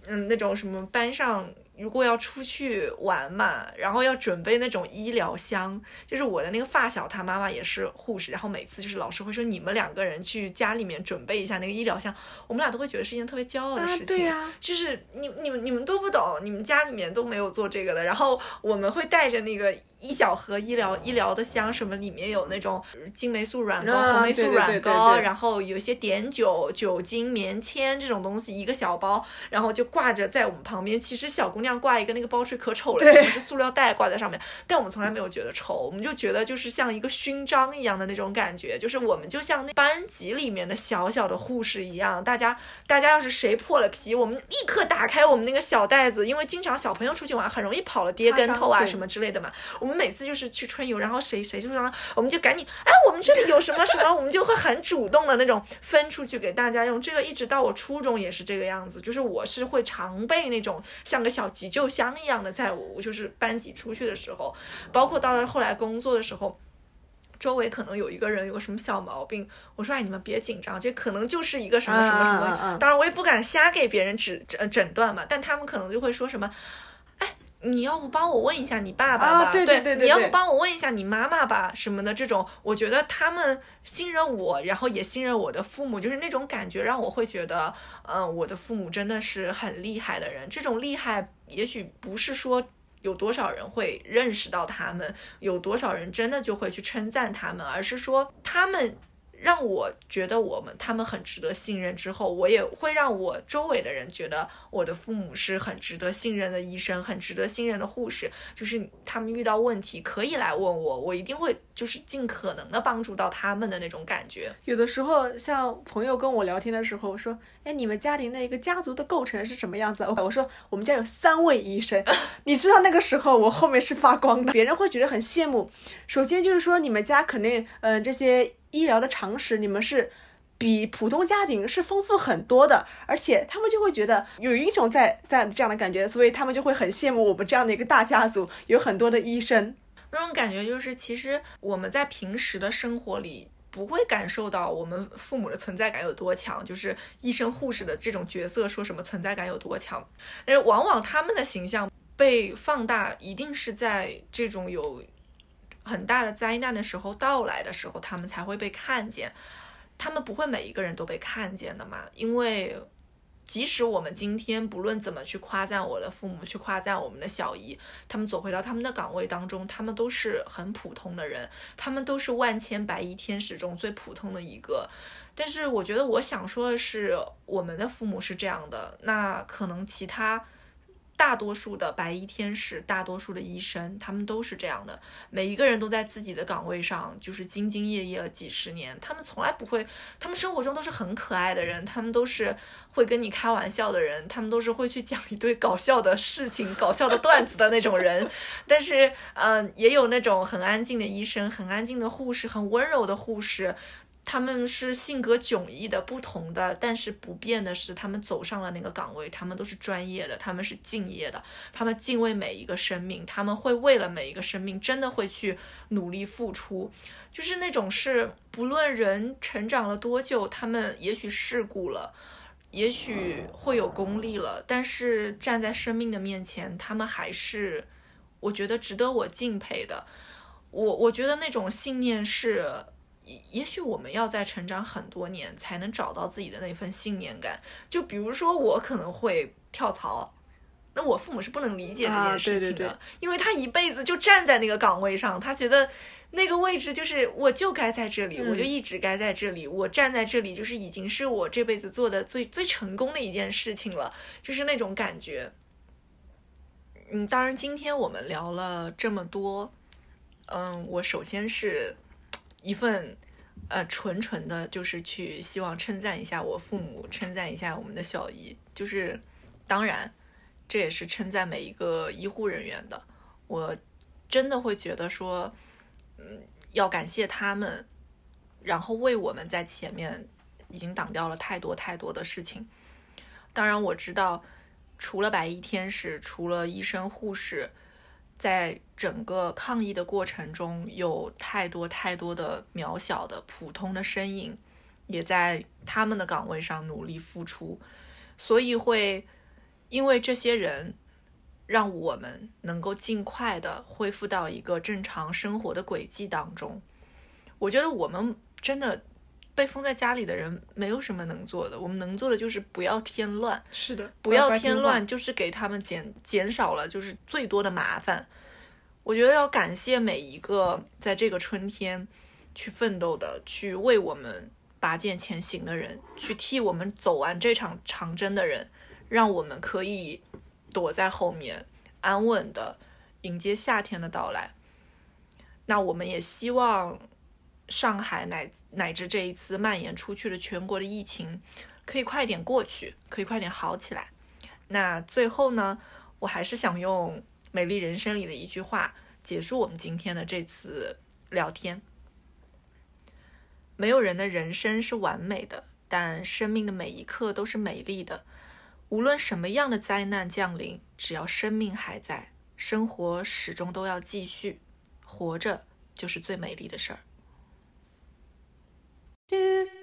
嗯，那种什么班上如果要出去玩嘛，然后要准备那种医疗箱，就是我的那个发小，他妈妈也是护士，然后每次就是老师会说你们两个人去家里面准备一下那个医疗箱，我们俩都会觉得是一件特别骄傲的啊事情。对呀就是你你们你们都不懂，你们家里面都没有做这个的，然后我们会带着那个一小盒医疗医疗的箱，什么里面有那种金霉素软膏、啊红霉素软膏，对然后有一些碘酒、酒精、棉签这种东西，一个小包，然后就挂着在我们旁边。其实小姑娘挂一个那个包睡可丑了，是塑料袋挂在上面，但我们从来没有觉得丑，我们就觉得就是像一个勋章一样的那种感觉，就是我们就像那班级里面的小小的护士一样，大家大家要是谁破了皮，我们立刻打开我们那个小袋子，因为经常小朋友出去玩很容易跑了跌跟头啊什么之类的嘛。我们每次就是去春游，然后谁谁就让我们就赶紧，哎，我们这里有什么什么，我们就会很主动的那种分出去给大家用。这个一直到我初中也是这个样子，就是我是会常备那种像个小急救箱一样的，在我就是班级出去的时候，包括到了后来工作的时候。周围可能有一个人有个什么小毛病，我说哎，你们别紧张，这可能就是一个什么什么什么。当然，我也不敢瞎给别人指诊诊断嘛，但他们可能就会说什么，哎，你要不帮我问一下你爸爸吧？啊对对对对你要不帮我问一下你妈妈吧？什么的这种，我觉得他们信任我，然后也信任我的父母，就是那种感觉让我会觉得，嗯、我的父母真的是很厉害的人。这种厉害，也许不是说。有多少人会认识到他们？有多少人真的就会去称赞他们？而是说他们让我觉得我们他们很值得信任之后，我也会让我周围的人觉得我的父母是很值得信任的医生，很值得信任的护士。就是他们遇到问题可以来问我，我一定会就是尽可能的帮助到他们的那种感觉。有的时候，像朋友跟我聊天的时候我说：“哎，你们家庭的一个家族的构成是什么样子？” 我说：“我们家有三位医生。”你知道那个时候我后面是发光的，别人会觉得很羡慕。首先就是说，你们家肯定，嗯、这些医疗的常识，你们是。比普通家庭是丰富很多的，而且他们就会觉得有一种在在这样的感觉，所以他们就会很羡慕我们这样的一个大家族，有很多的医生。那种感觉就是，其实我们在平时的生活里不会感受到我们父母的存在感有多强，就是医生、护士的这种角色说什么存在感有多强，但是往往他们的形象被放大，一定是在这种有很大的灾难的时候到来的时候，他们才会被看见。他们不会每一个人都被看见的嘛，因为即使我们今天不论怎么去夸赞我的父母，去夸赞我们的小姨，他们走回到他们的岗位当中，他们都是很普通的人，他们都是万千白衣天使中最普通的一个。但是我觉得我想说的是，我们的父母是这样的，那可能其他。大多数的白衣天使，大多数的医生，他们都是这样的。每一个人都在自己的岗位上，就是兢兢业业了几十年。他们从来不会，他们生活中都是很可爱的人，他们都是会跟你开玩笑的人，他们都是会去讲一堆搞笑的事情、搞笑的段子的那种人。但是，嗯、也有那种很安静的医生、很安静的护士、很温柔的护士。他们是性格迥异的、不同的，但是不变的是，他们走上了那个岗位，他们都是专业的，他们是敬业的，他们敬畏每一个生命，他们会为了每一个生命真的会去努力付出，就是那种是不论人成长了多久，他们也许世故了，也许会有功利了，但是站在生命的面前，他们还是我觉得值得我敬佩的。我我觉得那种信念是。也许我们要在成长很多年才能找到自己的那份信念感。就比如说，我可能会跳槽，那我父母是不能理解这件事情的，因为他一辈子就站在那个岗位上，他觉得那个位置就是我就该在这里，我就一直该在这里，我站在这里就是已经是我这辈子做的最最成功的一件事情了，就是那种感觉。嗯，当然，今天我们聊了这么多，嗯，我首先是。一份，呃，纯纯的，就是去希望称赞一下我父母，称赞一下我们的小姨，就是，当然，这也是称赞每一个医护人员的。我真的会觉得说，嗯，要感谢他们，然后为我们在前面已经挡掉了太多太多的事情。当然，我知道，除了白衣天使，除了医生护士。在整个抗疫的过程中，有太多太多的渺小的普通的身影，也在他们的岗位上努力付出，所以会因为这些人，让我们能够尽快的恢复到一个正常生活的轨迹当中。我觉得我们真的被封在家里的人没有什么能做的，我们能做的就是不要添乱。是的，不要添乱，就是给他们减减少了就是最多的麻烦。我觉得要感谢每一个在这个春天去奋斗的、去为我们拔剑前行的人，去替我们走完这场长征的人，让我们可以躲在后面安稳的迎接夏天的到来。那我们也希望上海乃乃至这一次蔓延出去的全国的疫情可以快点过去，可以快点好起来。那最后呢，我还是想用。美丽人生里的一句话，结束我们今天的这次聊天。没有人的人生是完美的，但生命的每一刻都是美丽的。无论什么样的灾难降临，只要生命还在，生活始终都要继续。活着就是最美丽的事儿。Do